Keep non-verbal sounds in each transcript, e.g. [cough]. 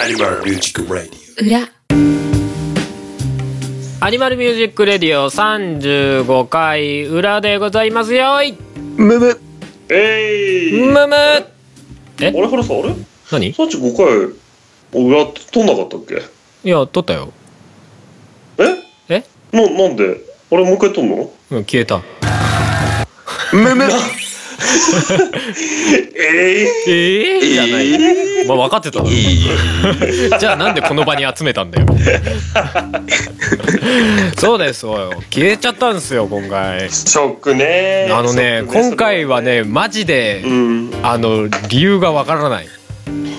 アニマルミュージックラディ裏。アニマルミュージックレディオ35回裏でございますよい。むむ。えい、むむ。あれ原さんあれ？何？い35回裏取んなかったっけ？や撮ったよ。え？え？ななんで？あれもう一回撮んの？うん消えた。むむ [laughs] えええじゃないまあ分かってたの。[laughs] じゃあなんでこの場に集めたんだよ。[laughs] そうですそうよ消えちゃったんですよ今回。ショックね。あのねショック今回はねマジでうん。あの理由がわからない。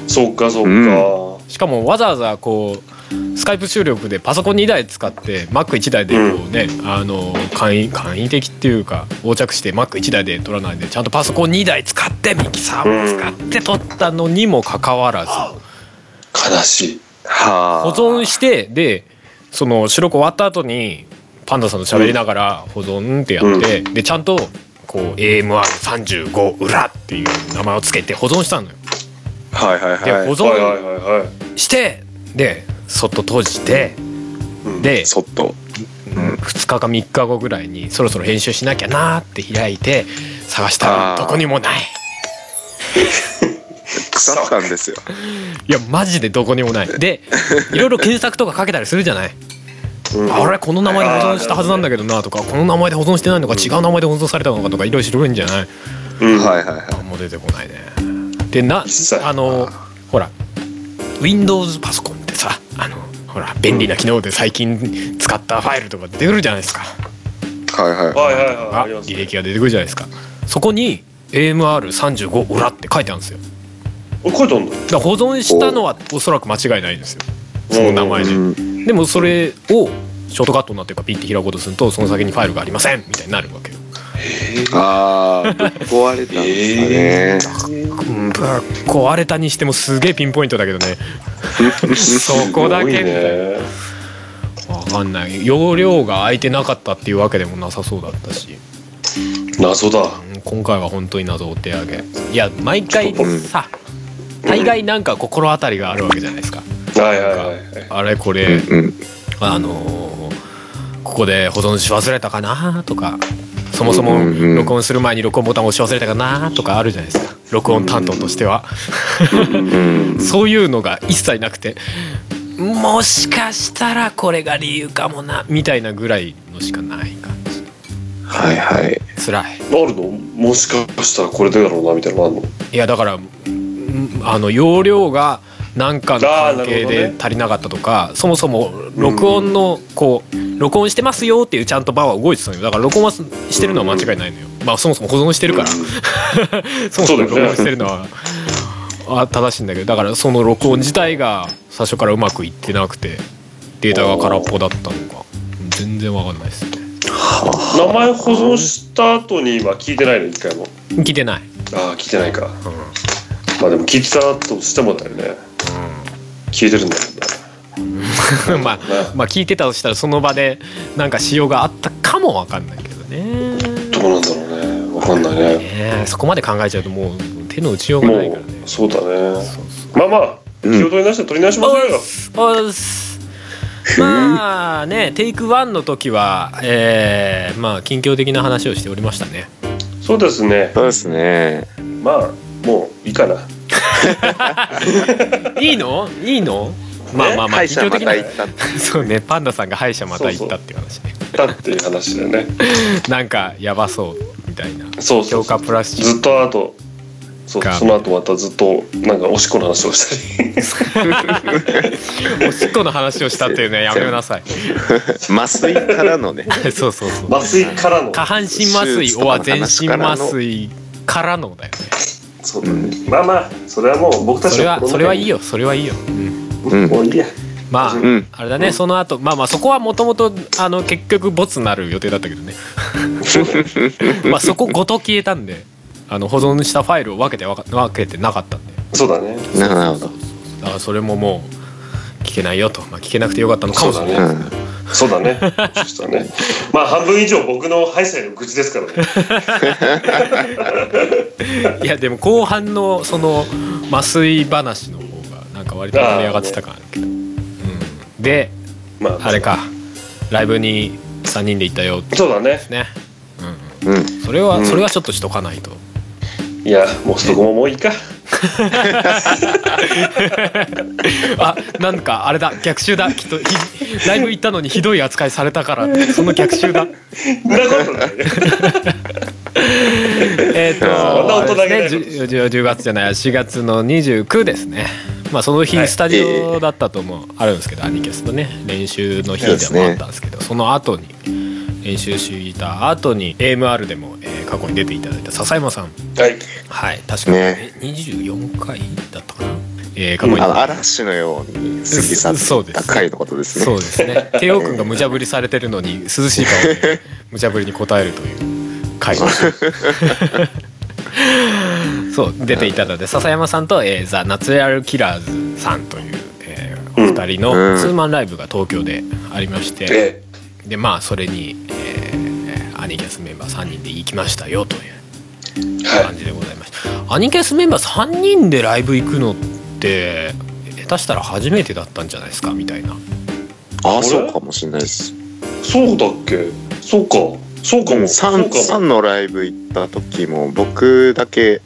そうかそうか、うん。しかもわざわざこうスカイプ収録でパソコン2台使って Mac1 台でこうね、あの簡易簡易的っていうか横着して Mac1 台で撮らないでちゃんとパソコン2台使ってミキサーも使って撮ったのにもかかわらず。悲しい。はあ。保存してでその収録終わった後にパンダさんと喋りながら保存ってやって、でちゃんとこう AMR35 裏っていう名前をつけて保存したのよ。はいはいで保はいはいはい存はいはい。してでそっと閉じてうん。でそっと。2日か3日後ぐらいにそろそろ編集しなきゃなーって開いて探したらどこにもない。[laughs] 腐ったんですよ。いやマジでどこにもない。でいろいろ検索とかかけたりするじゃない？うん。あれこの名前で保存したはずなんだけどなとかこの名前で保存してないのか違う名前で保存されたのかとかいろいろ調べるんじゃない？うん。はいはいはい。あもう出てこないね。でなあのほら Windows パソコンほら便利な機能で最近使ったファイルとか出てくるじゃないですか。はいはい。はいはいはいああります履歴が出てくるじゃないですか。そこに AMR35 裏って書いてあるんですよ。あ書いてあんだだから保存したのはおそらく間違いないんですよ。その名前で。うん。でもそれをショートカットになってるかピッて開こうとするとその先にファイルがありませんみたいになるわけよああぶっ壊れたんですかね。うんぶっ壊れたにしてもすげえピンポイントだけどね。[laughs] そこだけわかんない。容量が空いてなかったっていうわけでもなさそうだったし。謎だ。うん今回は本当に謎をお手上げ。いや毎回うん。さ大概なんか心当たりがあるわけじゃないですか。はいはいはいはい。あれこうれ、んうん。あのーここで保存し忘れたかなとかそもそもうんうん録音する前に録音ボタンを押し忘れたかなとかあるじゃないですか。録音担当としては、うん [laughs] そういうのが一切なくてもしかしたらこれが理由かもなみたいなぐらいのしかない感じ。はいはい。辛い。あるのもしかしたらこれでだろうなみたいなのあるの？いやだからんあの容量が何かの関係で足りなかったとか、そもそも録音のこう録音してますよっていうちゃんとバーは動いてたのよ。だから録音はしてるのは間違いないのよ、まあそもそも保存してるから、[laughs] そもそも録音してるのはあ正しいんだけど。だからその録音自体が最初からうまくいってなくてデータが空っぽだったのか。全然わかんないですね。名前保存した後には聞いてないの？一回も。聞いてない、ああ聞いてないか。うん。まあでも聞いてたとしてもだよね。聞いてるんだもんね [laughs] まあまあ聞いてたとしたらその場でなんか仕様があったかもわかんないけどね。どうなんだろうね。わかんないね。ねえそこまで考えちゃうともう手の打ちようがないもからね。うそうだね。そうまあまあうん。気を取り直して取り直しましょうよ。そうおっす。まあねテイクワンの時はえーまあ近況的な話をしておりましたね。そうですね。そうですね。まあもういいかな。[laughs] いいの？いいの？まあまあまあ歯医者ま近況的な。た行ったってそうねパンダさんが歯医者また行ったっていう。話ねだっていう話だよね。[laughs] なんかやばそうみたいな。そうそう強化プラスチッずっとあとそうが。その後またずっとなんかおしっこの話をしたり。ク [laughs] おしっこの話をしたっていうね [laughs] やめなさい。麻酔からのね。そうそうそう。麻酔からの。下半身麻酔おは全身麻酔からのだよね。そうだね。まあまあそれはもう僕たちそれはそれはいいよ。よそれはいいよ、うん、うんもういいや。まあ、うん。あれだねその後まあまあそこはもともとあの結局ボツになる予定だったけどね。[laughs] まあそこごと消えたんであの保存したファイルを分けて分けてなかったんで。そうだね。なるほど。だからそれももう聞けないよと、まあ、聞けなくてよかったのかもしれない、うんそうだね。そしたらね。まあ半分以上僕のハイサイの愚痴ですからね。[laughs] いやでも後半のその麻酔話の割と盛り上がってたからけど、うん、でまああれか。ライブに3人で行ったよってそうだね。ねうん。うん。それは、うん。それはちょっとしとかないと。いやもうそこももういいか。[laughs] あなんかあれだ。逆襲だ。きっとひライブ行ったのにひどい扱いされたからその逆襲だ。[laughs] なことない。ね [laughs] えっ、とね。10, 10月じゃない4月の29ですね。まあその日はい。スタジオだったともあるんですけど、アニキャスとね練習の日でもあったんですけどその後に練習した後に AMR でも、えー過去に出ていただいた笹山さん。はい。はい。確か、ね。え24回だったかな、えー過去に、あの嵐のように過ぎ去った回のことですね。そうですね。帝王君が無茶ぶりされてるのに涼しい顔で [laughs] 無茶ぶりに答えるという回 [laughs] そう出ていただいて笹山さんと、えーザ・ナチュラルキラーズさんという、えーお二人のうん。ツーマンライブが東京でありまして、えでまあそれに、えーアニキャスメンバー3人で行きましたよという感じでございました、アニキャスメンバー3人でライブ行くのって下手したら初めてだったんじゃないですかみたいな。あ、そうかもしれないです。いそうだっけ？そうかそうかも。サンそうかも。サンのライブ行った時も僕だけ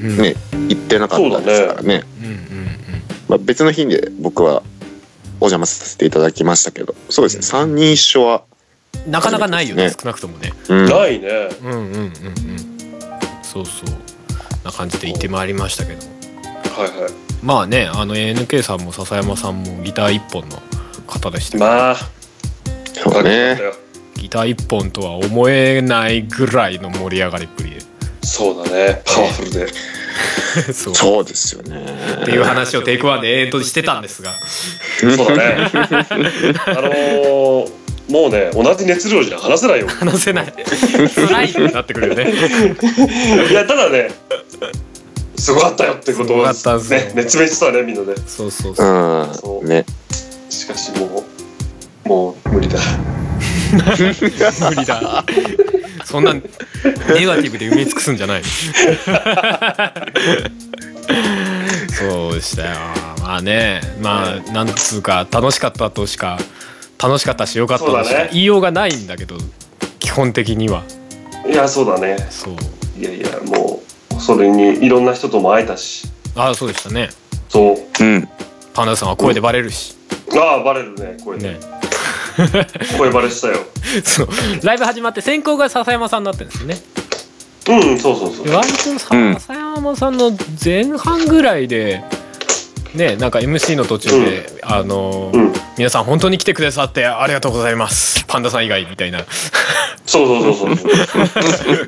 うん。ね行ってなかったですからね。うんうんうん。まあ、別の日で僕はお邪魔させていただきましたけど、そうですね。三人一緒は、なかなかないよねね。少なくともね。うん、ないね。うんうんうんうん。そうそう。な感じで行ってまいりましたけど。はいはい。まあねあの NK さんも笹山さんもギター一本の方でしたまあ。そうね。ギター一本とは思えないぐらいの盛り上がりっぷりで。そうだね。パワフルで。[laughs] そう。そうですよね。っていう話をテイクワンで永遠としてたんですが。そうだね。あのーもうね同じ熱量じゃ話せないよ。話せない。辛いってなってくるよね。いやただねすごかったよってことをすごかったんすよ。ね熱弁したねみんなでそうそうそう。うん。ね。しかしもうもう無理だ無理だ。そんなネガティブで埋め尽くすんじゃない。そうでしたよ。まあねまあなんつうか楽しかったとしか楽しかったしよかったとしそうだね。か言いようがないんだけど基本的には。いやそうだね。そう。いやいやもうそれにいろんな人とも会えたし。ああそうでしたね。そう。うん。パンダさんは声でバレるし、ああバレるね声で、ね [laughs] 声バレしたよ。そう。ライブ始まって先行が笹山さんだったんですよね。うんそうそうそう。割と笹山さんの前半ぐらいでねなんか MC の途中で、あのうん。皆さん本当に来てくださってありがとうございます。パンダさん以外みたいな。そうそうそうそう。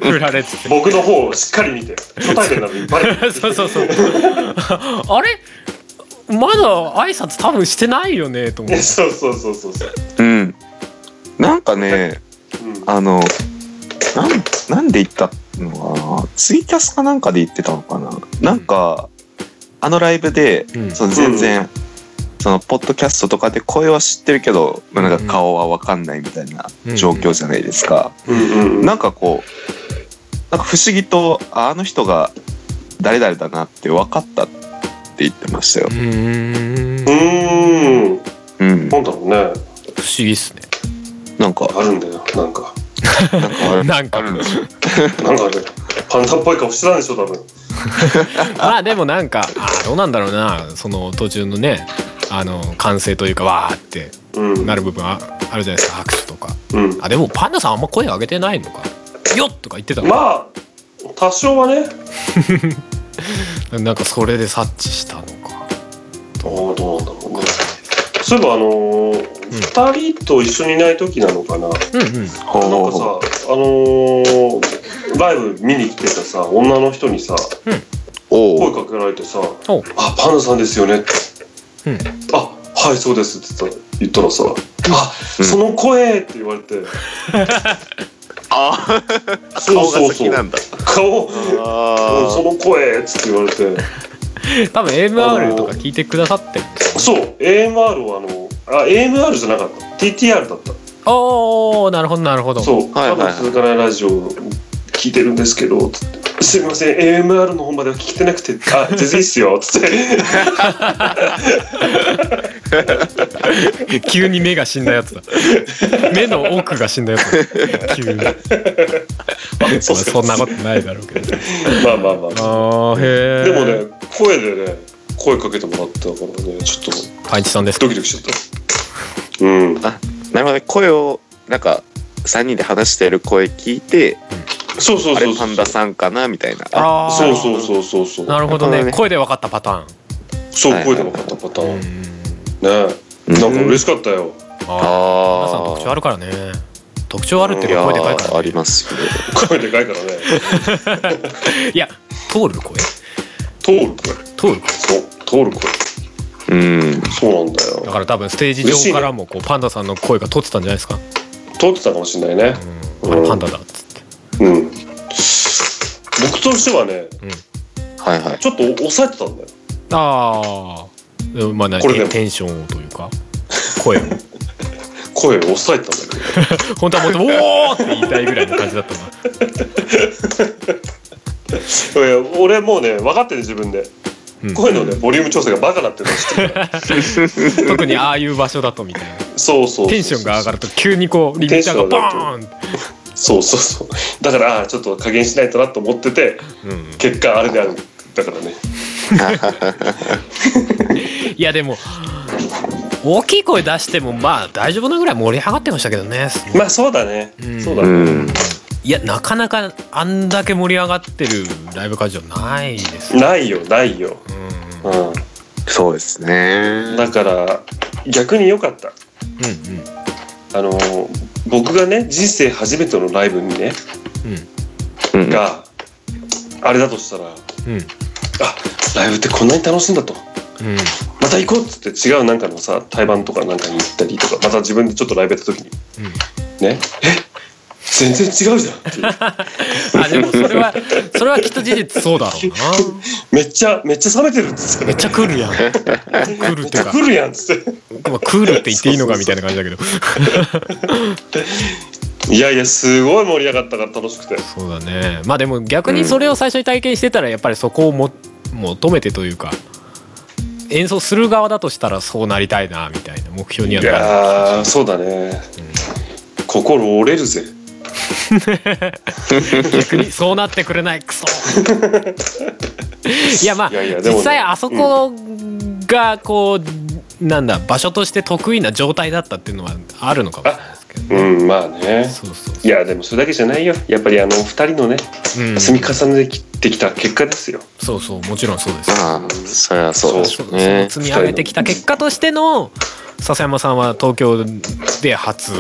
[laughs] 振られてて。僕の方をしっかり見て初対面なのにバレてる。[laughs] そうそうそう。あれ？まだ挨拶多分してないよねと思って。そうそうそうそうそう。うん。なんかね、うん。あの、なん、なんで言ったのかな？ツイキャスかなんかで言ってたのかな？なんか、あのライブで、うん。その全然、その、ポッドキャストとかで声は知ってるけど、まあなんか顔はわかんないみたいな状況じゃないですか。うんうんうん。なんかこう、なんか不思議と、ああの人が誰々だなって分かったって言ってましたよ。う。ん。うん。なんだろうね。不思議っすねなんか、あるんだよなんか。なんかある。なんか。あるんですよ。なんかねパンダっぽい顔してたんでしょ多分。[laughs] まあでもなんかあーどうなんだろうな。その途中のねあの歓声というかわーってうん。なる部分ああるじゃないですか拍手とか。うん。あでもパンダさんあんま声上げてないのか。よっとか言ってたのまあ多少はね。[laughs] なんかそれで察知したのか。どうどうなんだろう。ねそういえばあのー二人と一緒にいない時なのかな？なんかうん。うんさほうあのーライブ見に来てたさ女の人にさおお。声かけられてさおう「あパンダさんですよね」ってうん「あはいそうです」って言ったらさ「あうん。その声!」って言われて。ああ、そ [laughs] う顔がそうそう先なんだ。顔うんそあの声っつって言われて [laughs] 多分 AMR とか聞いてくださってるんですよそう AMR はあのあ AMR じゃなかった。TTR だった。おおなるほどなるほど。そう、多分続かない。ラジオ聞いてるんですけどつってすみません AMR の方までは聞けてなくてあ [laughs] 全然いいっすよつって。[laughs] 急に目が死んだやつだ。目の奥が死んだやつだ。急に。[laughs] まあそそんなことないだろうけど。まあまあまああ。ーへえでもね声でね声かけてもらったからねちょっと。パンチさんですか？ドキドキしちゃった。うん。あなるほどね。声をなんか3人で話してる声聞いてそうそうあれそう。そうパンダさんかなみたいな。あそうそうそうそうそう。なるほどね。ね。声で分かったパターン。そうはい声で分かったパターン。ね。うん。なんか嬉しかったよ。ああ皆さんあ特徴あるからね。特徴あるっていうか声でかいから、ね、ありますよね声でかいからね。[laughs] いや通る声。通る声。通る声。そう。通る声。うん。そうなんだよ。だから多分ステージ上からもこうパンダさんの声が通ってたんじゃないですか、通ってたかもしれないね。うん、あれパンダだってうん。僕としてはねはいはい。ちょっと抑えてたんだよ。ああでもまあなこれでも。テンションをというか声を。[laughs] 声を抑えてたんだけど。[laughs] 本当はもっと「おお!」って言いたいぐらいの感じだったな [laughs] いや俺もうね分かってる自分で。うん。声のねボリューム調整がバカなってるの知ってる。から特にああいう場所だとみたいな。そうそうそうテンションが上がると急にこうリミッターがボーンってそうそうそう。だからあーちょっと加減しないとなと思っててうん結果あれである。だからね。[laughs] いやでも大きい声出してもまあ大丈夫なぐらい盛り上がってましたけどね。まあそうだね、うん。そうだね、うん。いやなかなかあんだけ盛り上がってるライブ会場ないですよないよないよ、うんうそうですね。ん、だから逆に良かった。うんうんあの僕がね人生初めてのライブにねうん。があれだとしたらうん。うんあライブってこんなに楽しいんだと。うん。また行こうっつって違うなんかのさ対バンとかなんかに行ったりとかまた自分でちょっとライブやった時にねえ全然違うじゃんっていう。[laughs] あでもそれはそれはきっと事実そうだろうな。[laughs] めっちゃめっちゃ冷めてるっつってめっちゃ来るやん。[laughs] 来るめってちゃ来るやんっつってまあ来るって言っていいのかみたいな感じだけど。[laughs] いやいやすごい盛り上がったから楽しくて。そうだね。まあでも逆にそれを最初に体験してたらやっぱりそこをも求めてというか演奏する側だとしたらそうなりたいなみたいな目標にはいなる。やーそうだね、心折れるぜ [laughs] 逆にそうなってくれない。クソ。[laughs] いやまあね。実際あそこがこう、なんだ場所として得意な状態だったっていうのはあるのかもしれないですけどうん。まあね。そうそういやでもそれだけじゃないよ。やっぱりあの二人のねうん、積み重ねてきた結果ですよ。そうそうもちろんそうです。ああそれはそうでう積み上げてきた結果としての笹山さんは東京で初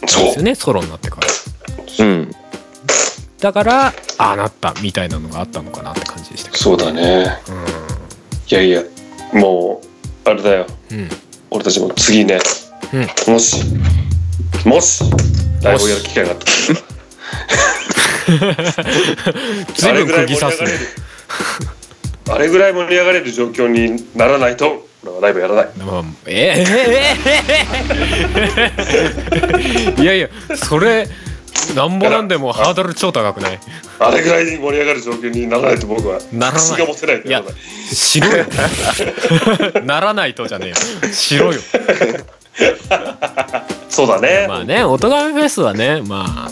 ですよねソロになってからうん。だからああなったみたいなのがあったのかなって感じでしたけそうだね。いやいやもうあれだよ。どうん、うん、俺たちも次ね、もしもしライブをやる機会があったら。[laughs] 随分釘刺すね。あれぐらい盛り上がれる。状況にならないと俺はライブやらない。まあええええ [laughs] いやいやそれなんぼなんでもハードル超高くない？あれぐらい盛り上がる状況にならないと僕はならない。気が持てないんいやしろよならないとじゃねえよ。しろよ。[laughs] そうだね。まあね音がめフェスはねまあ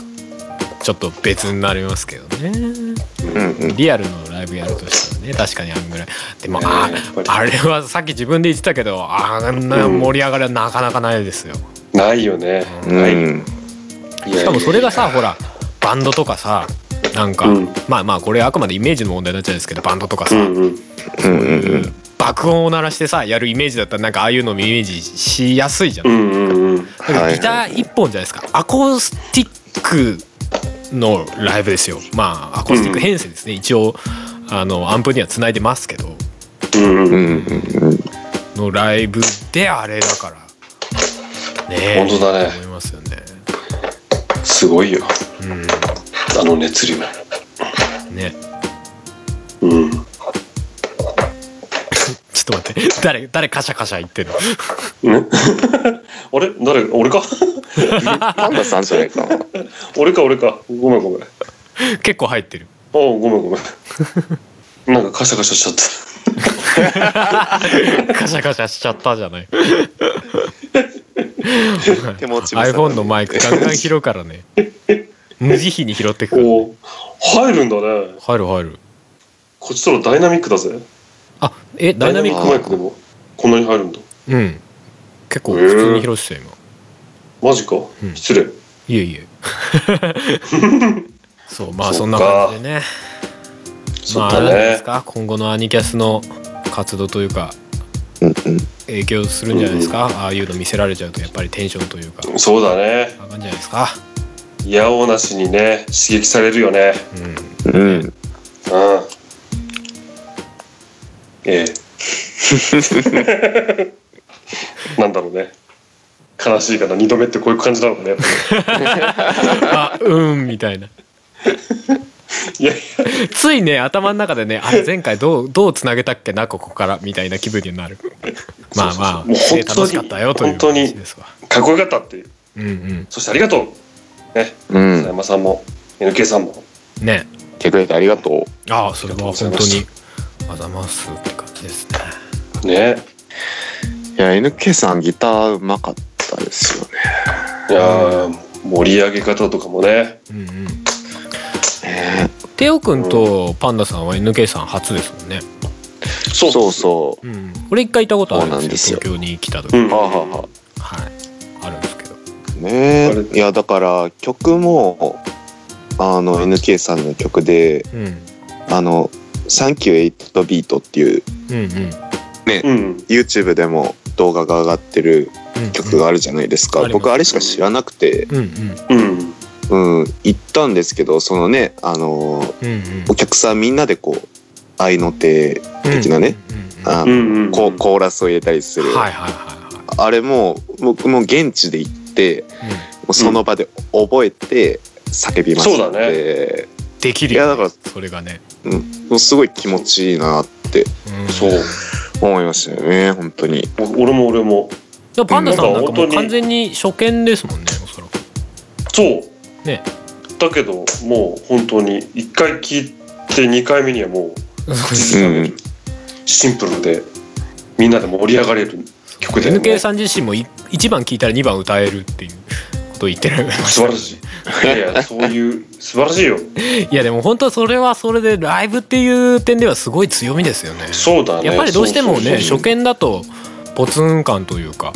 ちょっと別になりますけどね。うんうん。リアルのライブやるとしたらね確かにあんぐらい。でもああれはさっき自分で言ってたけどあんな盛り上がりはなかなかないですよ。ないよね、うないん。いやいやしかもそれがさほらバンドとかさなんか、うん。まあまあこれあくまでイメージの問題になっちゃうんですけどバンドとかさ、うんうん。うんうん爆音を鳴らしてさやるイメージだったらなんかああいうのもイメージしやすいじゃん、うんうんうん。ギター一本じゃないですか。アコースティックのライブですよ。まあアコースティック編成ですね、一応あのアンプにはつないでますけど。うんうんうんうん。のライブであれだから。ねえ本当だね。思いますよねすごいよ。うん。あの熱量。ね。うん。[laughs] ちょっと待って。誰誰カシャカシャ言ってんの？ね？[laughs] あれ？誰？俺か？パンダさんじゃないか。な俺か俺か。ごめんごめん。結構入ってる。あごめんごめん。[laughs] なんかカシャカシャしちゃった。カシャカシャしちゃったじゃない [laughs] 手持ち iPhone のマイクガンガン拾うからね。[laughs] 無慈悲に拾ってくる入るんだね。入る入る。こっちとらダイナミックだぜ。あえダイナミック？マイクでもこんなに入るんだ。うん。結構普通に拾ってたよ今。マジか、ん。失礼。いえいえ。[laughs] そうまあそんかな感じでね。まあ何ですねか？今後のアニキャスの活動というか影響するんじゃないですか、ああいうの見せられちゃうとやっぱりテンションというか。そうだね。上がるんじゃないですか？いやおうなしにね刺激されるよね。うん。うん。うんええ。[laughs] なんだろうね。悲しいかな。二度目ってこういう感じなのかね [laughs] あうんみたいないやいついね頭の中でねあれ前回どうどうつなげたっけなここからみたいな気分になる。[laughs] まあまあもう本当にね楽しかったよという本当に話ですわ。やかっこよかったっていう。うんそしてありがとう。ね。うん。佐山さんも NK さんも。うんね。来てくれてありがとああそれは本当にあざますって感じですね。ね。ういや NK さんギターうまかったですよね。いやー盛り上げ方とかもね。うんうんねテオくんとパンダさんは NK さん初ですもんね。そう。そうそう。ん。俺一回行ったことあるんですよ。東京に来た時、うん。うはあはあははい。あるんですけど。あねあれ。いやだから曲もあの NK さんの曲でうん。あの「サンキュー8ビートっていううんうん。うん。YouTube でも動画が上がってるうん曲があるじゃないですか、あります。僕あれしか知らなくて、うんうん。うんうん、行ったんですけどそのねあのうんうん。お客さんみんなでこう愛の手的なね、うんうコーラスを入れたりする、はいはいはいはあれも僕も現地で行ってい、うん、もうその場で覚えて叫びましたそうだできるよ、ね、いやだからそれがね、もうすごい気持ちいいなってうん、そう思いましたよね本当に。お俺も俺も。パンダさんなんかも完全に初見ですもんねおそらく。そうね。だけどもう本当に1回聞いて2回目にはもう実うん。にシンプルでみんなで盛り上がれる曲だよ NK ねさん自身もい1番聞いたら2番歌えるっていうことを言ってる素晴らしい。いやいやそういう素晴らしいよ。[laughs] いやでも本当それはそれでライブっていう点ではすごい強みですよね。そうだね。やっぱりどうしてもね初見だとポツン感というか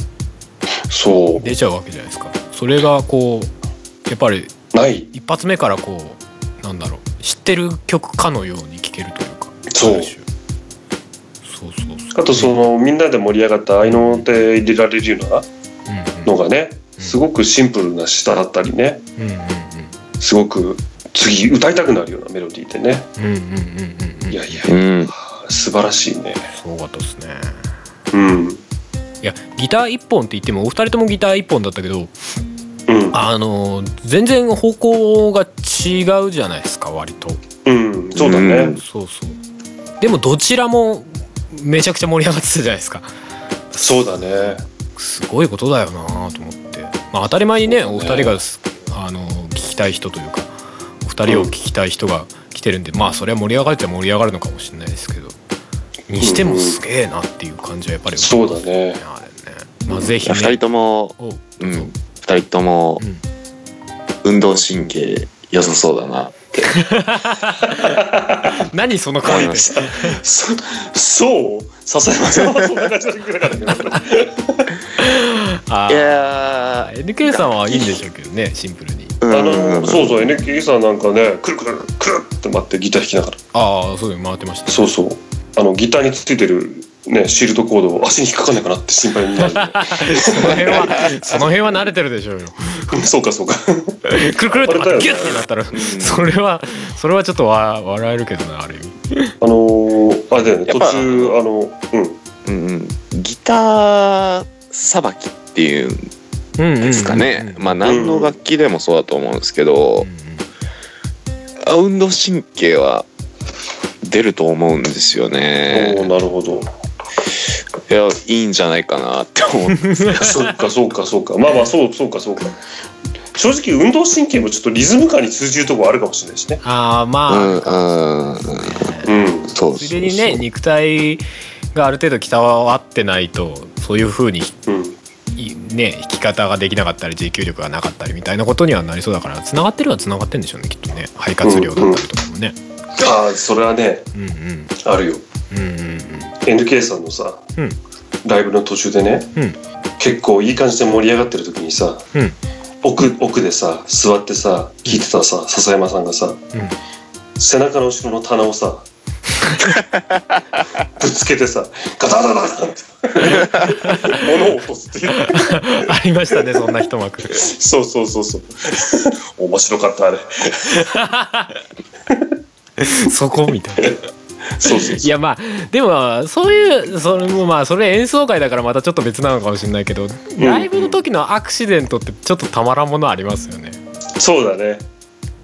そ出ちゃうわけじゃないですか。それがこうやっぱりうない。一発目からこうなんだろう知ってる曲かのように聴けるというか。そう。そうそうそう。あとそのみんなで盛り上がった愛の手入れられるようなうんのがねうん。すごくシンプルな下だったりね。うんうんうんすごく次歌いたくなるようなメロディーでね。うんうんうんうんうんいやいやうん。素晴らしいね。すごかったですね。うん。いやギター一本って言ってもお二人ともギター一本だったけどうんあの全然方向が違うじゃないですか割と。うんそうだうねん。そうそう。でもどちらもめちゃくちゃ盛り上がってたじゃないですか。そうだね。すごいことだよなと思って。まあ当たり前にねね。お二人があの聞きたい人というかお二人を聞きたい人が来てるんで、まあそれは盛り上がるっちゃ盛り上がるのかもしれないですけど。にしてもすげえなっていう感じはやっぱりそうだね。あれね。まあぜひね。2人ともおうどうぞ。ん2人ともうん運動神経良さそうだなって。[laughs] 何その顔でした。そそう？笹山さんはそんな感じだったけどあいーや NK さんはいいんでしょうけどねシンプルに。ーあうん。のそうそう NK さんなんかねくるくるくるって待ってギター弾きながら。ああそういうの回ってましたそうそう。あのギターについてるねシールドコードを足に引っかかんないかなって心配になる。その辺は [laughs] その辺は慣れてるでしょうよ。そうかそうか。くるくるってあれだよね。ギュッてなったらそれはそれはちょっとわ笑えるけどなある意味。あのー、あれだよね途中あのうん。うんうん。ギターさばきっていうんうんうんですかね、まああ何の楽器でもそうだと思うんですけど、あ運動神経は出ると思うんですよおねーなるほどいやいいんじゃないかなって思うんですそうかそうかそうか。まあまあそうそうかそうか。正直運動神経もちょっとリズム感に通じるところあるかもしれないしね。ああまあ、うんうん。うんそう。ついでにね肉体がある程度鍛わってないとそういう風にうん。いね弾き方ができなかったり持久力がなかったりみたいなことにはなりそうだからつながってるはつながってるんでしょうねきっとね。肺活量だったりとかもね。ああそれはねうんうん。あるよ。うんうん NK さんのさ、うん。ライブの途中でねうん。結構いい感じで盛り上がってる時にさうん。奥奥でさ座ってさ聞いてたさ笹山さんがさうん。背中の後ろの棚をさ [laughs] ぶつけてさガタガタガタって物を落とすっていう。ありましたねそんな一幕。そうそうそうそう。面白かったあれ。[laughs] そこみたいなそうそういやまあでもそういうそれもまあそれ演奏会だからまたちょっと別なのかもしれないけど、ライブの時のアクシデントってちょっとたまらんものありますよね。そうだね。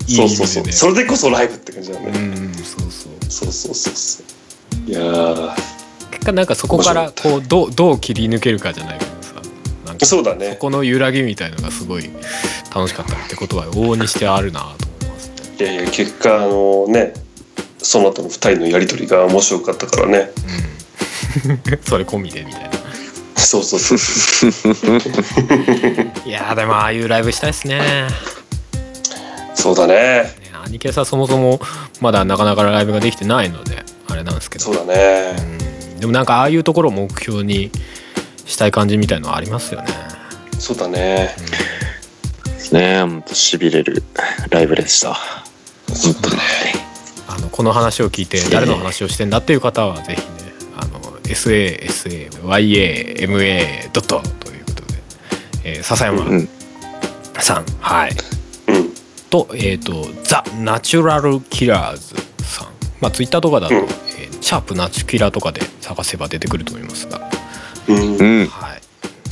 いいそうそうそう。それでこそライブって感じだね、うんうんそうそう。そうそうそうそう。いやー。結果なんかそこからこうどうどう切り抜けるかじゃないけどさ。なんかそそうだね。この揺らぎみたいのがすごい楽しかったってことは往々にしてあるなと思いますいやいや結果あのねその後の2人のやり取りが面白かったからね。うん。[laughs] それ込みでみたいな。そうそうそう。そ [laughs] ういやーでもああいうライブしたいですね。ねそうだね。アニケさそもそもまだなかなかライブができてないのであれなんですけど。そうだね。うん。でもなんかああいうところを目標にしたい感じみたいのはありますよね。そうだね。ね。本当しびれるライブでした。そうだねあのこの話を聞いて誰の話をしてんだっていう方はぜひねあの SASAYAMA ドット。ということで、えー、笹山うんさん、はい。うん。とえっ、とザ・ナチュラル・キラーズさん。まあツイッターとかだと、うん。えーシャープナチュキラとかで探せば出てくると思いますが。うん。うん。はい。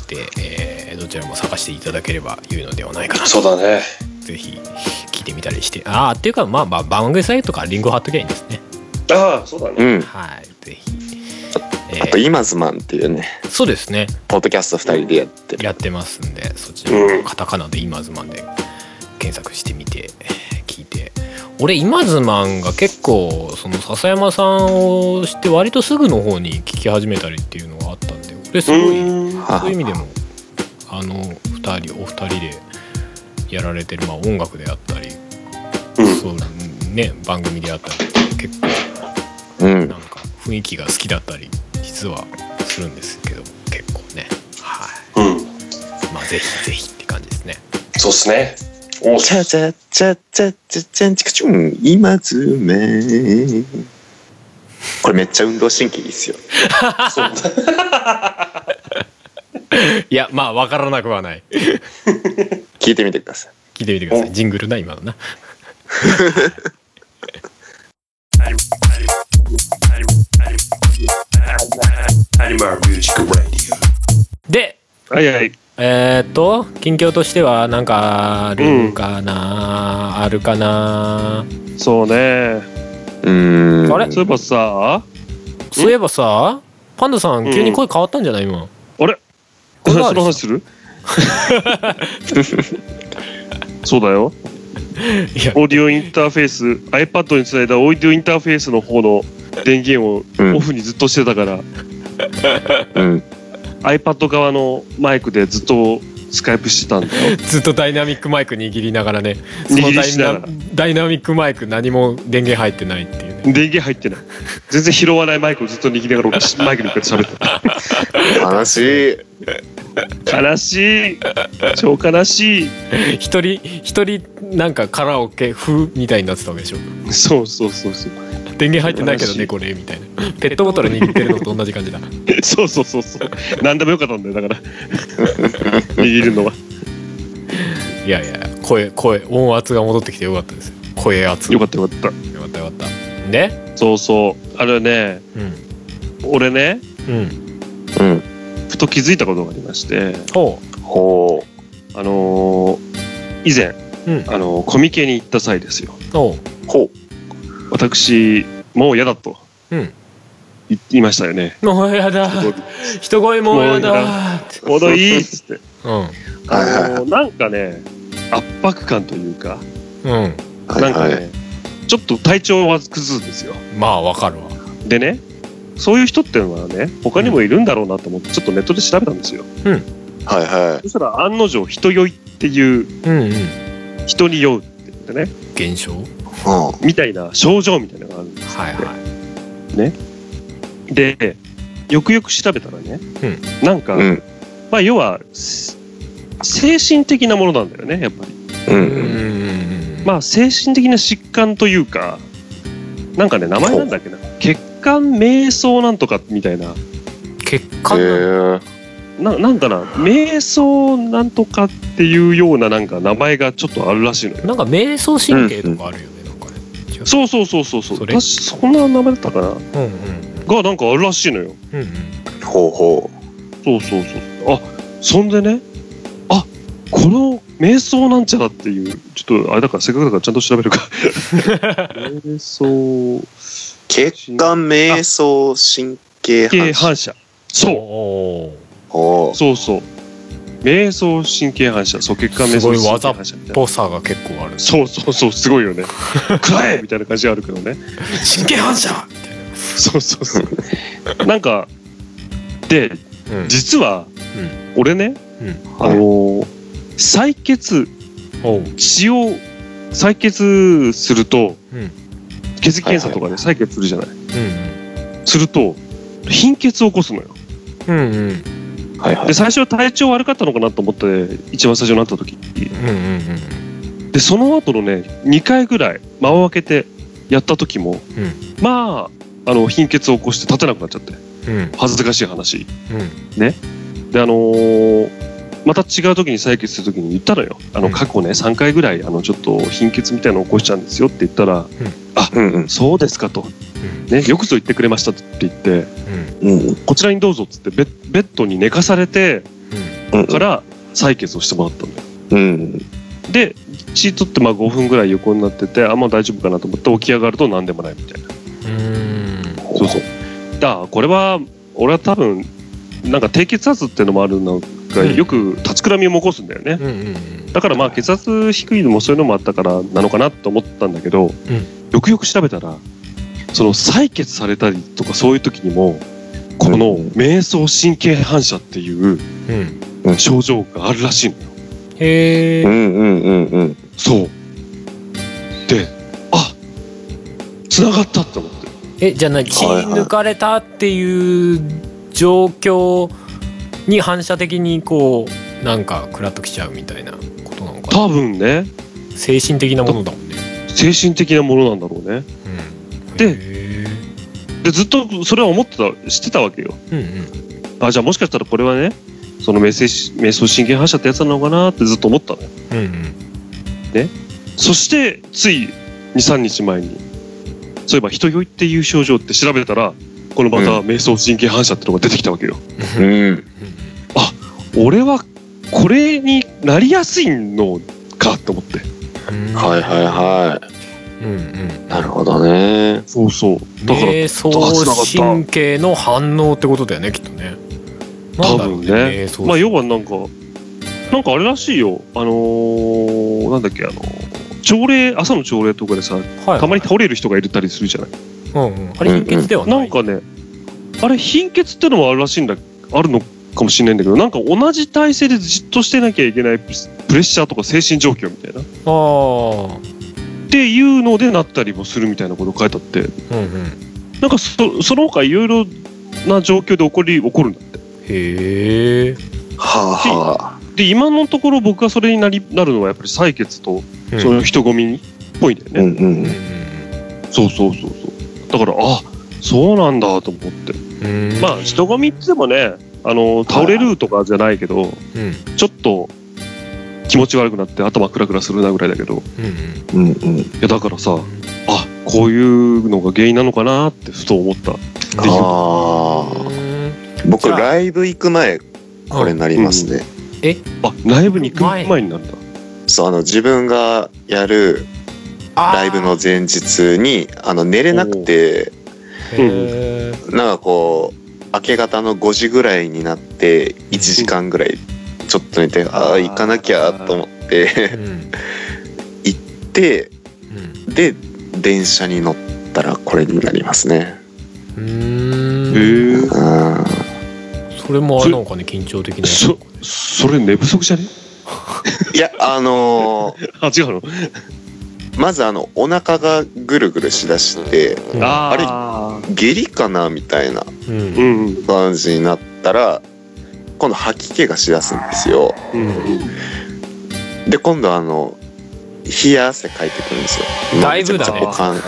で、えーどちらも探していただければ良いのではないかなと。そうだね。ぜひ聞いてみたりして。ああっていうかまあまあ番組サイトとかリンゴ貼っときゃいいんですね。ああそうだね。うん。はいぜひ、えあとイマズマンっていうね。ーそうですね。ポッドキャスト2人でやってる。やってますんでそちらうん。もカタカナでイマズマンで検索してみて聞いて。俺イマズマンが結構その笹山さんを知って割とすぐの方に聞き始めたりっていうのがあったんで俺すごいそういう意味でもあの2人お二人でやられてる、まあ、音楽であったり、うん。そうね番組であったり結構うん。なんか雰囲気が好きだったり実はするんですけど結構ね。はい。うん。まあぜひぜひって感じですね。そうっすね。おチャチャチャチャチャチャンチクチュン今ずめこれめっちゃ運動神経いいっすよそういやまあ分からなくはない聞いてみてください。聞いてみてください。ジングルな今のな. [laughs] ではいはい。えー、っと近況としてはなんかあるかな、あるかな。そうね。うーん。あれ？そういえばさ。そういえばさパンダさんうん。急に声変わったんじゃない今？あれ？これ [laughs] その話する？[laughs] そうだよ。オーディオインターフェース iPad につないだオーディオインターフェースの方の電源をうん。オフにずっとしてたから、うん。iPad 側のマイクでずっとスカイプしてたんだよ。[laughs] ずっとダイナミックマイク握りながらね。その握りダイナしながらダイナミックマイク何も電源入ってないっていうね。電源入ってない。全然拾わないマイクをずっと握りながら俺マイクに向かって喋って悲しい。た悲しい。超悲しい。一人一人なんかカラオケ風みたいになってたわけでしょ。そうそうそうそう。電源入ってないけどねこれみたいな。ペットボトル握ってるのと同じ感じだ。[laughs] そうそうそうそう。何でもよかったんだよだから。握るのは。いやいや声声音圧が戻ってきてよかったですよ。声圧。よかったよかった。よかったよかった。で？そうそう。あれねうん。俺ねうんと気づいたことがありましてほほあのー以前、うん。あのーコミケに行った際ですよ。う。おう。うほ私もう嫌だとうん。言いましたよね。もうやだ。人声もうやだ。ってちょうどいいっつってうん。はいはいあのーなんかね圧迫感というかうん。はいなんかね、はいちょっと体調は崩すんですよ。まあわかるわ。でねそういう人っていうのはね他にもいるんだろうなと思ってちょっとネットで調べたんですよ。はいはそしたら案の定人酔いっていううんうん。人に酔うって言ってね。現象？い。うん。みたいな症状みたいなのがあるんですはいはい。でよくよく調べたらね、うなんか、うん。まあ要はす精神的なものなんだよねやっぱり。うん。うん。うんうんまあ精神的な疾患というかなんかね名前なんだっけな。血管瞑想なんとかみたいな。血へ管なえななんかな？瞑想なんとかっていうようななんか名前がちょっとあるらしいのよ。なんか瞑想神経とかあるよね、なんかね。違うそうそうそうそうそう。それ？確かそんな名前だったかな？うんうんがなんかあるらしいのよ。うんうん。ほうほそうそうそう。あそんでね？あこの瞑想なんちゃらっていう。ちょっとあれだからせっかくだからちゃんと調べるか。[laughs] 瞑想。う。血管瞑想神経系反射。反射そう。そうそう。瞑想神経反射。そう血管瞑想神経反射みたいな。ぽさが結構ある。そうそうそうすごいよね。[laughs] 食らえみたいな感じあるけどね。神経反射。みたいそうそうそう。[laughs] なんかでなうん。実はうん。俺ねうん。あのー。採血血を採血すると、うん血液検査とかで採血するじゃない、うん。すると貧血を起こすのよ。うんうんはいはいで。最初は体調悪かったのかなと思って一番最初になった時。にうんうんでその後のね2回ぐらい間を空けてやった時も、うん。まああの貧血を起こして立てなくなっちゃって。うん。うん恥ずかしい話。うん。であのーまた違う時に採血する時に言ったのよ。あのうん。過去ね3回ぐらいあのちょっと貧血みたいなの起こしちゃうんですよって言ったらうん。うんそうですかと、ね、よくぞ言ってくれましたって言ってうん。うん。こちらにどうぞっつってベッベッドに寝かされてうん。から採血をしてもらったんだよ。うん。で血取ってまあ5分ぐらい横になっててあもう大丈夫かなと思って起き上がると何でもないみたいな。うん。そうそう。だからこれは俺は多分なんか低血圧っていうのもあるのがうん。よく立ちくらみを起こすんだよね。うんうんだからまあ血圧低いのもそういうのもあったからなのかなと思ったんだけど、よくよく調べたらその採血されたりとかそういう時にもこのうん瞑想神経反射っていううん。症状があるらしいのよ。へえうんうんうんうん。そう。であ繋がったって思って。えじゃあ何？血抜かれたっていう状況に反射的にこうなんかクラッときちゃうみたいなことなのかな多分ね精神的なものだもんね。精神的なものなんだろうね。うん、でへでずっとそれは思ってた知ってたわけよ。ーうんうんあじゃあもしかしたらこれはねその瞑想瞑想神経反射ってやつなのかなってずっと思ったのよ。うんうんそしてつい23日前にそういえば人酔いっていう症状って調べたらこのまた瞑想神経反射ってのが出てきたわけよ。うん俺はこれになりやすいのかと思って。うんはいはいはうんうんいなるほどねそうそう。だから瞑想神経の反応ってことだよねきっとね。多分ねまあ要はなんかなんかあれらしいよあのーなんだっけあの朝礼朝の朝礼とかでさはいたまに倒れる人がいたりするじゃない。うんうん、あれ貧血ではない、なんかねあれ貧血ってのもあるらしいんだあるのかもしれないんだけどなんか同じ体勢でじっとしてなきゃいけないプレッシャーとか精神状況みたいな。っああていうのでなったりもするみたいなこと書いてあって。うんうんなんかそその他いろいろな状況で起こり起こるんだって。へえ、はあはで今のところ僕がそれになりなるのはやっぱり採血とうん。その人混みっぽいんだよね、あうんううんん。そうそうそうそう。だからあそうなんだと思って。うん。まあ人混みって言ってもねあの倒れるとかじゃないけど、うん。ちょっと気持ち悪くなって頭クラクラするなぐらいだけど。うんうん。うんうん。いやだからさあこういうのが原因なのかなってふと思った。ああ僕ライブ行く前これになりますね、あライブに行く前になるんだそうあの自分がやるライブの前日にあの寝れなくてなんかこう明け方の5時ぐらいになって1時間ぐらいちょっと寝てああ行かなきゃと思っってうん。行ってうん。で電車に乗ったらこれになりますね。うん。えうん。それもあれなのかね緊張的なそそれ寝不足じゃね？いやあのー [laughs] あ違うの？まずあのお腹がぐるぐるしだしてうん。あ下痢かなみたいな感じになったら今度吐き気がしだすんですよ。うん。で今度あの冷や汗かいてくるんですよ。だいぶだね。ポカン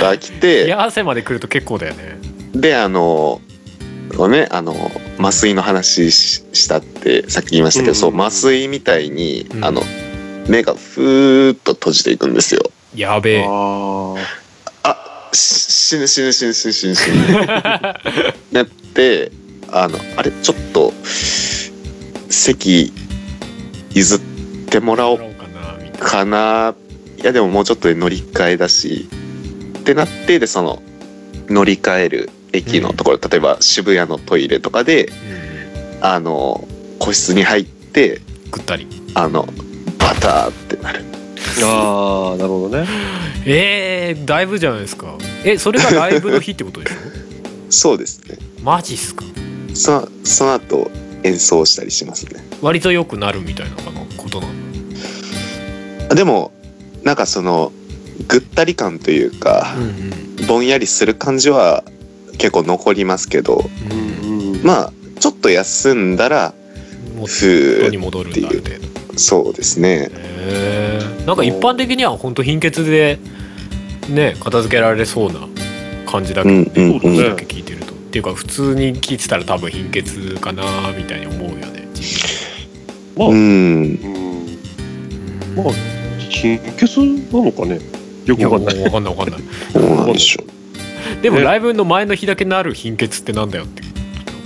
が来いてや汗まで来ると結構だよね。であのこうねあの麻酔の話ししたってさっき言いましたけど、うん。そう麻酔みたいに、うん。あの目がふーっと閉じていくんですよ。やべえ。あ死ぬ死ぬ死ぬ死ぬ死ぬ死ぬ。なってあのあれちょっと席譲ってもらおうかな。いなかないやでももうちょっとで乗り換えだし。ってなってでその乗り換える駅のところ、例えば渋谷のトイレとかでうん。あの個室に入ってぐったり。あのバターってなる。ーあーなるほどね。えー、だいぶじゃないですか。えそれがライブの日ってことでしょ？[laughs] そうですね。マジっすか？そのその後演奏したりしますね。割と良くなるみたいなかなことなの？でもなんかそのぐったり感というか、うんぼんやりする感じは結構残りますけどうんうん。うんまあちょっと休んだらもうふ元にー戻るんだある程度そうですね。へえんか一般的には本当貧血でね片付けられそうな感じだけど、ねうんうんうん。こだけ聞いてると。っていうか普通に聞いてたら多分貧血かなみたいに思うよね自まあ、うん。うん。分まあ貧血なのかね？よくわかんない。分かんない分かんない。でしょでもねライブの前の日だけなる貧血ってなんだよって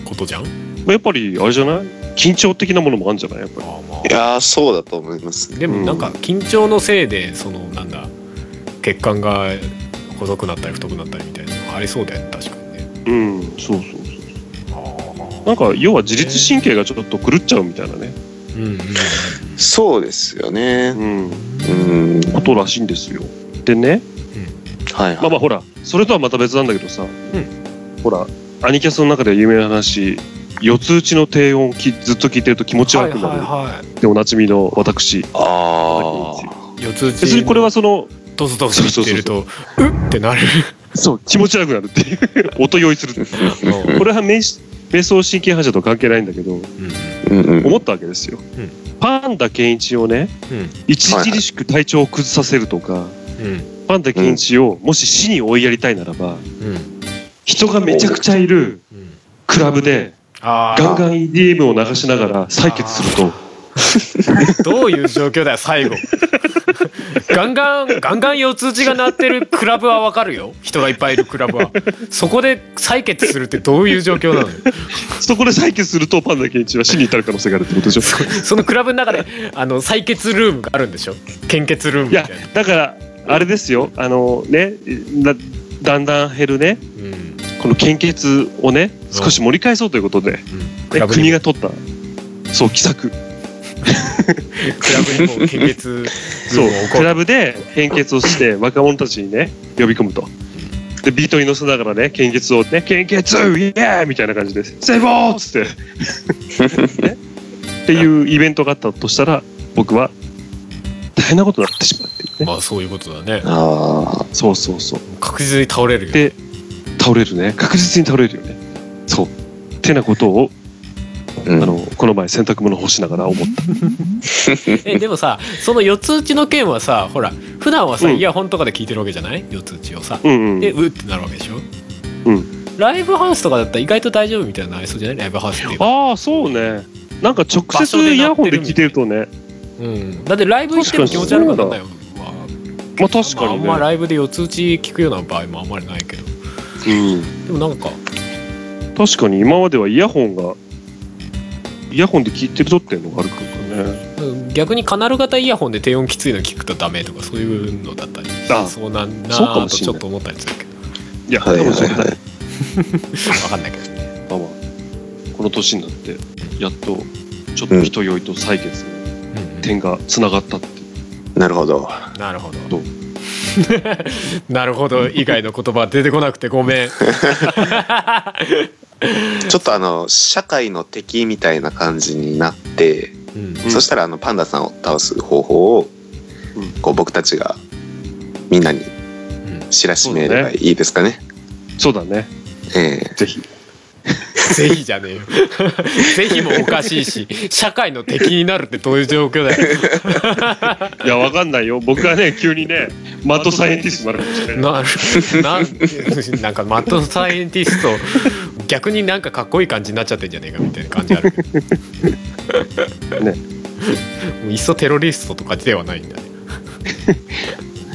ことじゃん？まあやっぱりあれじゃない？緊張的なものもあるんじゃない？やっぱり。ああまういやーそうだと思います。あでもなんか緊張のせいでそのなんだ血管が細くなったり太くなったりみたいなのありそうだよね確かにね。うんそうそうそうああなんか要は自律神経がちょっと狂っちゃうみたいなね。うんうんそうですよね。うん。うん。ことらしいんですよ。でねはいはい。まあまあほらそれとはまた別なんだけどさ、ほらアニキャスの中では有名な話四つ打ちの低音きずっと聞いてると気持ち悪くなる。はいはいはいでおなじみの私。あ四つ打ち。別にこれはそのドスドス言ってるとうってなる。そう気持ち悪くなるっていう。[laughs] 音酔いするこれは瞑瞑想神経反射と関係ないんだけどうん思ったわけですよ、うん。パンダケンイチをねうん。著しく体調を崩させるとか、うん。パンダケンイチをもし死に追いやりたいならばうん。人がめちゃくちゃいるうん。クラブであガンガン EDM を流しながら採血すると。あどういう状況だよ最後。[laughs] ガンガンガンガン四つ打ちが鳴ってるクラブはわかるよ。人がいっぱいいるクラブは。そこで採血するってどういう状況なの？よそこで採血するとパンダケンイチは死に至る可能性があるってことでしょ？そのクラブの中であの採血ルームがあるんでしょ？献血ルームいやみたいな。だからあれですよ。あのねなだんだん減るね。うんこの献血をねうん。少し盛り返そうということで、うん。クねラブにも。国が取った。そう奇策。[laughs] クラブにも献血ルそうクラブで献血をして [laughs] 若者たちにね呼び込むと。でビートに乗せながらね献血をね献血!イエーイ!みたいな感じで「セイボー!」っつって、[laughs] ね、っていうイベントがあったとしたら僕は大変なことになってしまうっていうね。まあそういうことだね。ああそうそうそう。確実に倒れるよ。で倒れるね。確実に倒れるよね。そう。ってなことを、うん。あのこの前洗濯物干しながら思った。[laughs] えでもさその四つ打ちの件はさほら普段はさ、うん。イヤホンとかで聞いてるわけじゃない？四つ打ちをさ。うんうん。でうってなるわけでしょ？うん。ライブハウスとかだったら意外と大丈夫みたいなのありそうじゃない？ライブハウスってああそうね。なんか直接イヤホンで聞いてるとね。うん。だってライブ行っても気持ち悪かったんだよわ。まあ確かにね。まああんまライブで四つ打ち聞くような場合もあんまりないけど。うんでもなんか。確かに今まではイヤホンがイヤホンで聞いてるとっていうのがあるからね。逆にカナル型イヤホンで低音きついの聞くとダメとかそういうのだったり。あそうなんなそうかーもしんない。とちょっと思ったりするけど。いやはいはい多分そ分かんないけど。ねまあまあ。この年になってやっとちょっと人酔いと採血うんうん。点がつながったってなるほどなるほど。ど [laughs] なるほど。以外の言葉出てこなくてごめん。[laughs] ちょっとあの社会の敵みたいな感じになって、うん。うんそしたらあのパンダさんを倒す方法を、うん。こう僕たちがみんなに知らしめればいいですかね。そうだね。ええ。ぜひぜひじゃねえよ。ぜひもおかしいし社会の敵になるってどういう状況だよ。いやわかんないよ。僕がね急にねマッドサイエンティストになるかもしれない。ななん [laughs] なんかマッドサイエンティスト逆になんかかっこいい感じになっちゃってんじゃねえかみたいな感じある。け [laughs] どね。もういっそテロリストとかではないんだね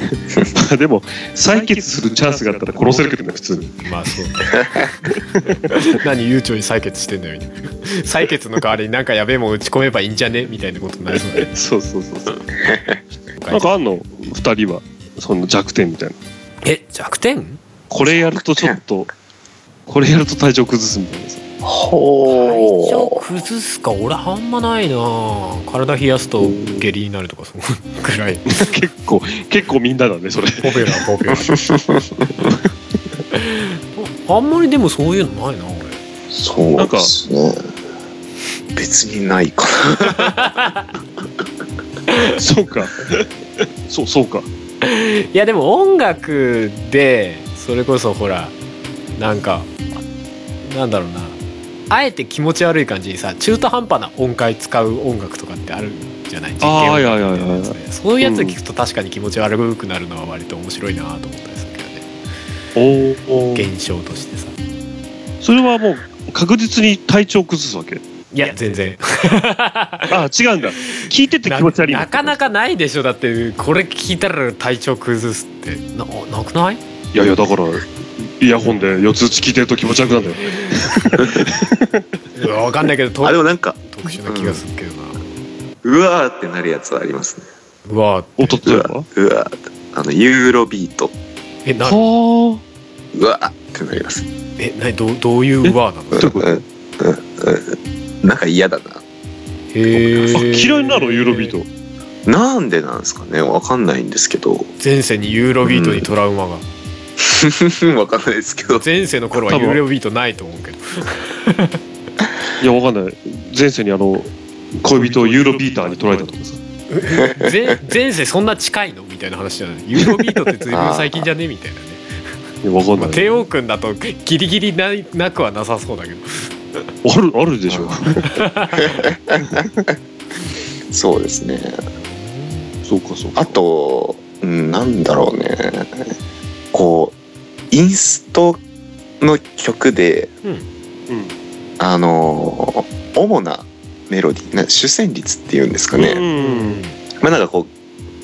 [laughs] でも採血するチャンスがあったら殺せるけどね普通に。まあそう [laughs] 何悠長に採血してんだよ。採血の代わりになんかやべえもん打ち込めばいいんじゃねみたいなことになりそうそうそうそうそう。なんかあんの？二人は。その弱点みたいな。え弱点？これやるとちょっとこれやると体調崩すみたいなさ体ほ調崩すか？俺あんまないな。体冷やすと下痢になるとかそのぐらい。結構結構みんなだねそれ。ポピュラーポピュラーあんまりでもそういうのないな俺。そうですね。別にないか [laughs] そうか。そうそうか。いやでも音楽でそれこそほらなんかなんだろうなあえて気持ち悪い感じにさ中途半端な音階使う音楽とかってあるじゃない？実験音楽みたいなそういうやつ聞くと確かに気持ち悪くなるのは割と面白いなと思ったりするけどね。おお現象としてさ。それはもう確実に体調崩すわけ？いや全然。[laughs] あ違うんだ。聞いてて気持ち悪いななかなかないでしょ。だってこれ聞いたら体調崩すって。ななくない？いやいやだからイヤホンで四つ打ち聞いてると気持ち悪くなるんだよ。[laughs] いやわかんないけど。あでもなんか特殊な気がするけどな、うわーってなるやつはありますね。うわおと例えばうわうわーってあのユーロビート。えなはうわーってなります。えなどうどういうワーなの？うんどういううん [laughs] うんうん。なんか嫌だな。へえあ嫌いなの？ユーロビート。なんでなんですかね？わかんないんですけど。前世にユーロビートにトラウマが、[laughs] わかんないですけど。前世の頃はユーロビートないと思うけど。[laughs] いやわかんない。前世にあの恋人をユーロビーターに取られたとかさ。[laughs] 前前世そんな近いのみたいな話じゃない。ユーロビートって随分最近じゃねみたいなね。いやわかんまあ、ない帝王君だとギリギリななくはなさそうだけど。あるあるでしょ。そうですね。そうかそうか。あと、うん、なんだろうねこうインストの曲でうん。あの主なメロディーな主旋律っていうんですかね、うん。まあなんかこ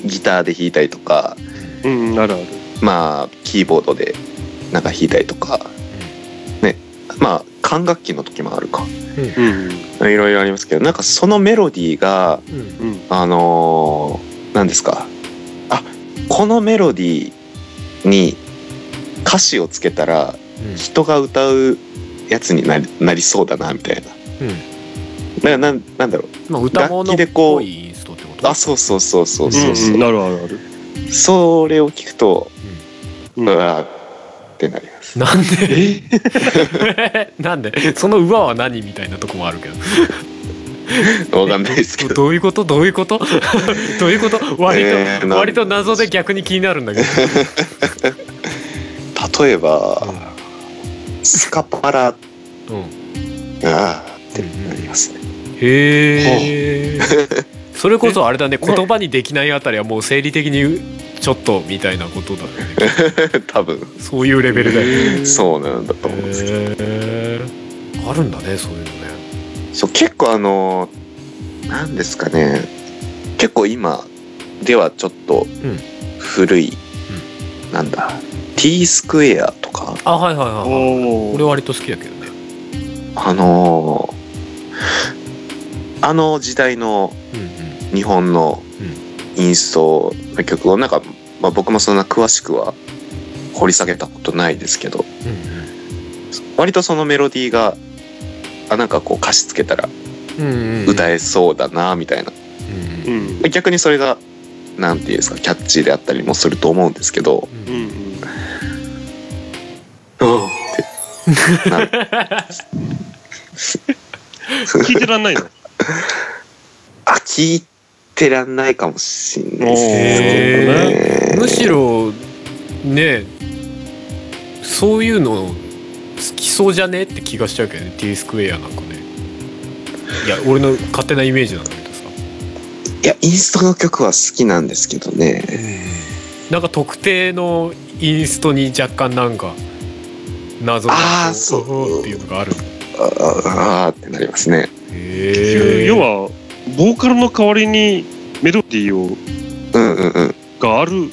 うギターで弾いたりとかうんあるある。まあキーボードでなんか弾いたりとか、ね。まあ管楽器の時もあるか。うん。いろいろありますけどなんかそのメロディーがうん。うん。あのー何ですか。あこのメロディーに歌詞をつけたら人が歌うやつになりなりそうだなみたいな。うん。だからなんなんだろう。まあ歌物っ楽器でこうぽいインストってこと？あそうそうそうそうそう。そう、うんうんあるあるある。それを聞くと、ううんわーってなります。なんで？え？[laughs] なんで？その馬は何みたいなとこもあるけどわかんないですけど。[laughs] どういうこと？どういうこと？どういうこと？割と、えー割と謎で逆に気になるんだけど、[laughs] 例えば、スカパラ。うん、あーってなりますね。へえ [laughs] それこそあれだね言葉にできないあたりはもう生理的にちょっとみたいなことだよね。多分。そういうレベルだよね。そうなんだと思うんですけど。あるんだねそういうのねそう結構あのなんですかね。結構今ではちょっとうん。古い、なんだ T スクエアとか。あはいはいはいはい。お俺割と好きだけどね。あのーあの時代のうんうん。日本のインストの曲をなんか、まあ、僕もそんな詳しくは掘り下げたことないですけど。割とそのメロディーがあなんかこう歌詞つけたら歌えそうだなみたいな。うん。うん逆にそれがなんていうんですかキャッチーであったりもすると思うんですけど。うんうんうん。って聞いてらんないの？[laughs] あ聞いてらんないかもしんないですへねむしろねそういうの好きそうじゃね？って気がしちゃうけどね。T スクエアなんかね。いや俺の勝手なイメージなんだけどさ。いやインストの曲は好きなんですけどね。なんか特定のインストに若干なんか謎のあーそうっていうのがあるあああーってなりますね。へえ要はボーカルの代わりにメロディーをうんうんうん。がある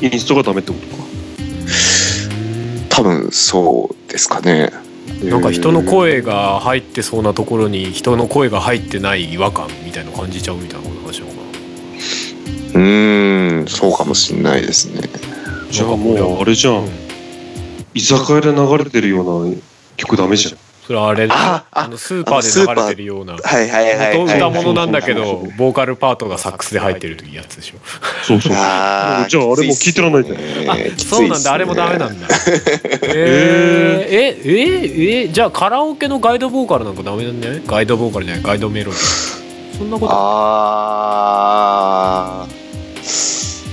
インストがダメってことか。多分そうですかね。なんか人の声が入ってそうなところに人の声が入ってない違和感みたいなの感じちゃうみたいな話なのか。うーんそうかもしんないですね。じゃあもうあれじゃな、ん、うん。居酒屋で流れてるような曲ダメじゃんそれはあれあああのスーパーで流れてるような。はいはいはい。元はい歌物なんだけどボーカルパートがサックスで入ってるやつでしょ。そうそう。じゃああれも聞いてらんないじゃんそうなんだ。あれもダメなんだ。[laughs] えー、えええじゃあカラオケのガイドボーカルなんかダメなんだよねガイドボーカルじゃない？ガイドメロディー。そんなこと。あ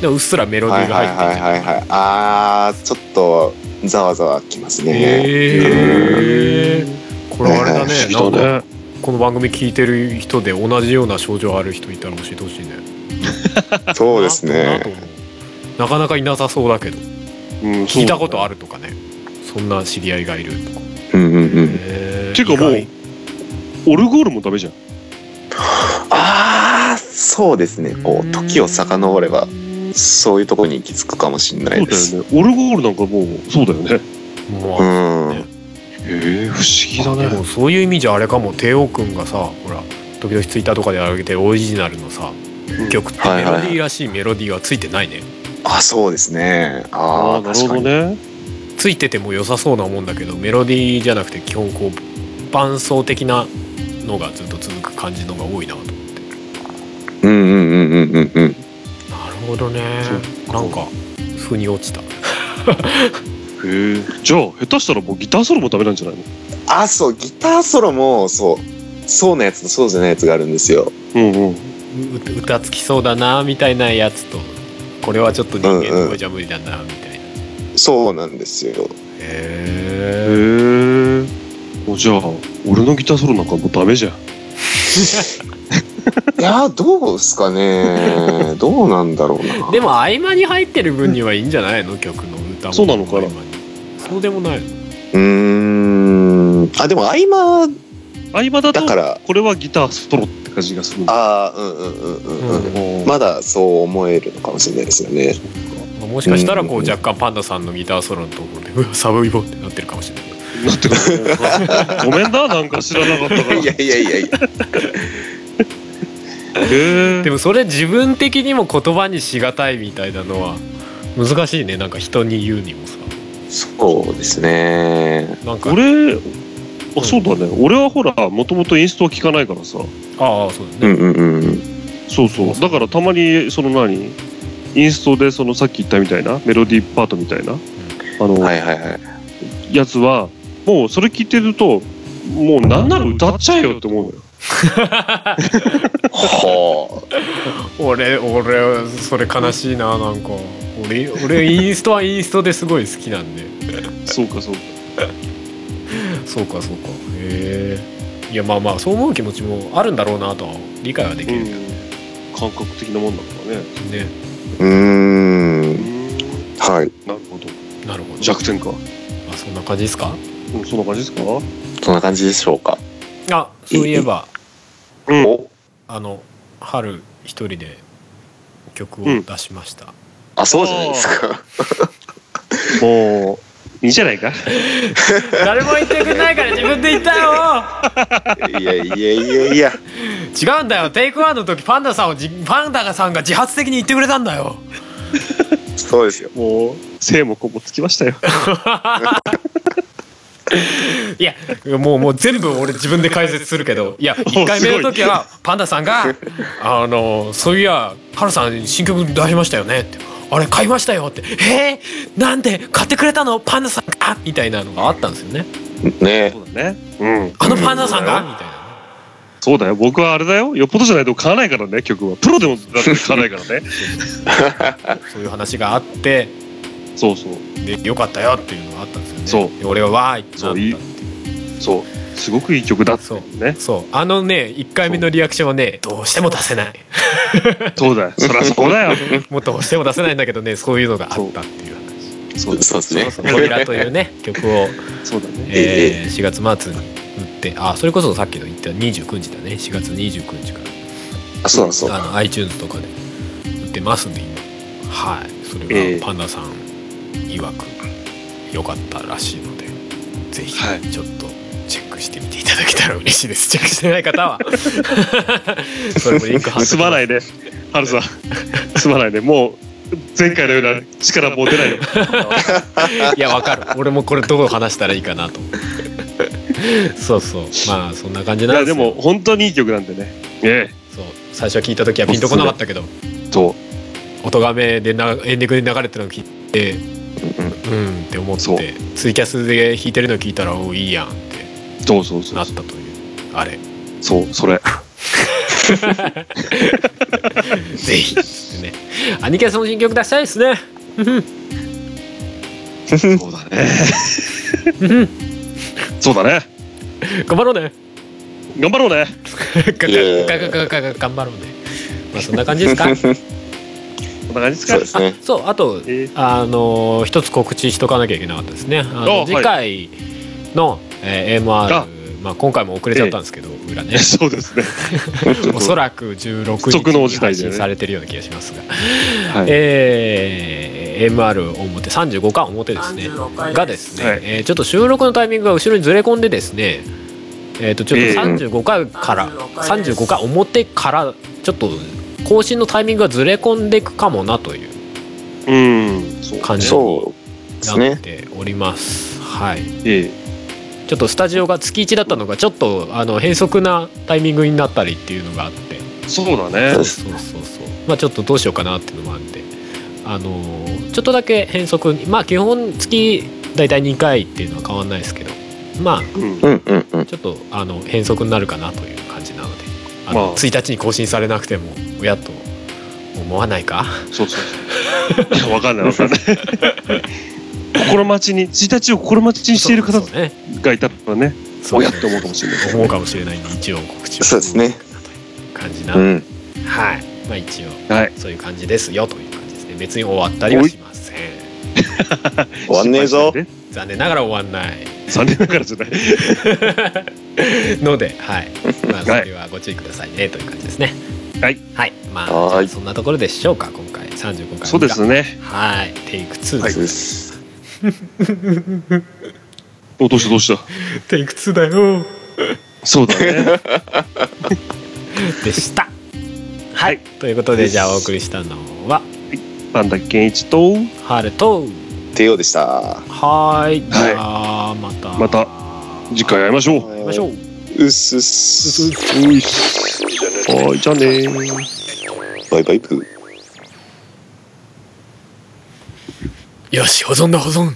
でもうっすらメロディーがーはい入ってるはいはいはいはいあーちょっとざわざわきますね。えー、これあれだ [laughs] ね。この番組聞いてる人で同じような症状ある人いたら教えてほしいね。[laughs] そうですね。なかなかいなさそうだけど。うん聞いたことあるるとかね。そんな知り合いがいるとか。うんうんうん。へー。ていうかもうオルゴールもダメじゃん。ああそうですね。こう時を遡ればそういうところに行き着くかもしれないうです。よね。オルゴールなんかもうそうだよね。もううんええ不思議だね。でもそういう意味じゃあれかも。帝王くんがさほら時々ツイッターとかで上げてるオリジナルのさうん。曲ってメロディーらしいメロディーはついてないね。あそうですね。ああなるほどね。ついてても良さそうなもんだけどメロディーじゃなくて基本こう伴奏的なのがずっと続く感じのが多いなと思って。うんうんうんうんうんうん。なるほどね。なんか腑に落ちたへえじゃあ下手したらもうギターソロもダメなんじゃないの？あそうギターソロもそう。そうなやつとそうじゃないやつがあるんですよ。うんうん。う歌つきそうだなみたいなやつと。これはちょっと人間の声じゃ無理だなみたいな、そうなんですよ。へへええもうじゃあ俺のギターソロなんかもうダメじゃん。[laughs] いやどうですかね。[laughs] どうなんだろうな。でも合間に入ってる分にはいいんじゃないの？曲の歌も。そうなのかな？合間にそうでもない。のうーん。あでも合間合間だとだから。これはギターソロって感じがするああうんうんうんうんうん、うん。まだそう思えるのかもしれないですよね。まあもしかしたらこううん若干パンダさんのギターソロのところでうわ [laughs] サブイボってなってるかもしれない。なってくるごめんななんか知らなかったから。[laughs] いやいやいやいや。でもそれ自分的にも言葉にしがたいみたいなのは難しいね。なんか人に言うにもさそうですね。なんか。俺あそうだね。俺はほらもともとインストは聞かないからさ。ああそうだね、うんうんうんそうそう。だからたまにその何インストでそのさっき言ったみたいなメロディーパートみたいなあの、はいはいはい。やつはもうそれ聞いてるともうなんなら歌っちゃえよって思うのよは俺俺それ悲しいななんか。俺俺インストはインストですごい好きなんで。そうかそうか。そうかそうか。へえ。いやまあまあそう思う気持ちもあるんだろうなとは理解はできる。けど感覚的なもんだからね。ね、うーん。はい。なるほど。なるほど。弱点か。あそんな感じですか？うんそんな感じですか？そんな感じでしょうか。あそういえばうん。おあの春一人で曲を出しました、あそうじゃないですか。もう [laughs] いいじゃないか。[laughs] 誰も言ってくれないから自分で言ったよいやいやいやいや。違うんだよ。テイクワンの時パンダさんをじパンダさんが自発的に言ってくれたんだよ。そうですよ。もう精も子もつきましたよ [laughs] [laughs] いやもうもう全部俺自分で解説するけどいや1回目の時はパンダさんが「[laughs] あのそういやハルさん新曲出しましたよね」って「あれ買いましたよ」って「えー、なんで買ってくれたの？パンダさんが」みたいなのがあったんですよね。ね。そうだね。うん。あのパンダさんが？みたいな。そうだよ。僕はあれだよ。よっぽどじゃないと買わないからね曲は。プロでもだって買わないからね。[laughs] そういう話があって。そうそう。でよかったよっていうのがあったんですそう。で俺はわーいってなった。そうすごくいい曲だってそう。ねそう。あのね1回目のリアクションはねどうしても出せない。[laughs] そうだよ。そりゃそうだよ。[laughs] もうどうしても出せないんだけどねそう。いうのがあったっていう話。そう。そうですね。そうそう扉というね曲を、[laughs] そうだね。えー4月末に売ってあそれこそさっきの言った29日だね。4月29日かあそうだそうあの iTunes とかで売ってますんで今。はい。それええ。がパンダさん曰く良かったらしいのでぜひはい。ちょっとチェックしてみていただけたら嬉しいです。チェックしてない方は。[laughs] それもリンク貼っときます。すまないね。ハルさん。すまないね。もう前回のような力持てないよ。[laughs] いやわかる。俺もこれどう話したらいいかなとそうそう。まあそんな感じいなんでよ。やですも本当にいい曲なんでね。えそう。最初聞いた時はピンとこなかったけど。えそう。音がめでなエンディングで流れてるの聞いてうんうんって思ってツイキャスで弾いてるの聞いたらおいいやんってそうそうそうなったというあれ。そうそれ。ぜひね。兄貴はその新曲出したいですね。そうだねそうだね。頑張ろうね。頑張ろうね。[laughs] 頑張ろうね。まあそんな感じですか？な感じですか？そうですね。そうあとえあの一つ告知しとかなきゃいけなかったですね。あの次回の、えー MR あ。まあ、今回も遅れちゃったんですけど、裏ね。え [laughs] そうですね。[laughs] おそらく16不測の日に配信されてるような気がしますが、[laughs] はい。えー MR 表35巻表ですね。がですね、はい。えーちょっと収録のタイミングが後ろにずれ込んでですねえー、とちょっとええ。35回から、35回表からちょっと更新のタイミングがずれ込んでいくかもなといううん。そう感じになっております。はい。えちょっとスタジオが月1だったのがちょっとあの変則なタイミングになったりっていうのがあって。えそうだね。そうそうそう。まあちょっとどうしようかなっていうのもあって。あのーちょっとだけ変則にまあ基本月大体2回っていうのは変わんないですけど。まうん。うんうんうん。あちょっとあの変則になるかなという感じなので。あの、まあ。1日に更新されなくても親と思わないか？そうそうそう。い [laughs] やわかんないわかんない。心待ちに1日を心待ちにしている方そうそうね。がいたらねそう親って思うかもしれない。思うかもしれない。んで一応告知をそうですね感じな、うん。はい。まあ一応はい。そういう感じですよという感じですね別に終わったりはしません。[laughs] 終わんねえぞ。残念ながら終わんない。残念ながらじゃない。[laughs] のではい。まあそはい。れはご注意くださいねという感じですねはい。はい。まあそんなところでしょうか今回。35回そうですね。はい。テイク2はいです、です [laughs] おどうしたどうした？テイク2だよ。そうだね。[laughs] でした。はい、ということでじゃあお送りしたのはパンダケンイチとハルと帝王でした。はーい。じゃあまた。また次回会いましょう。会いましょう。うっすっすはいじゃあねバイバイブー。よし保存だ保存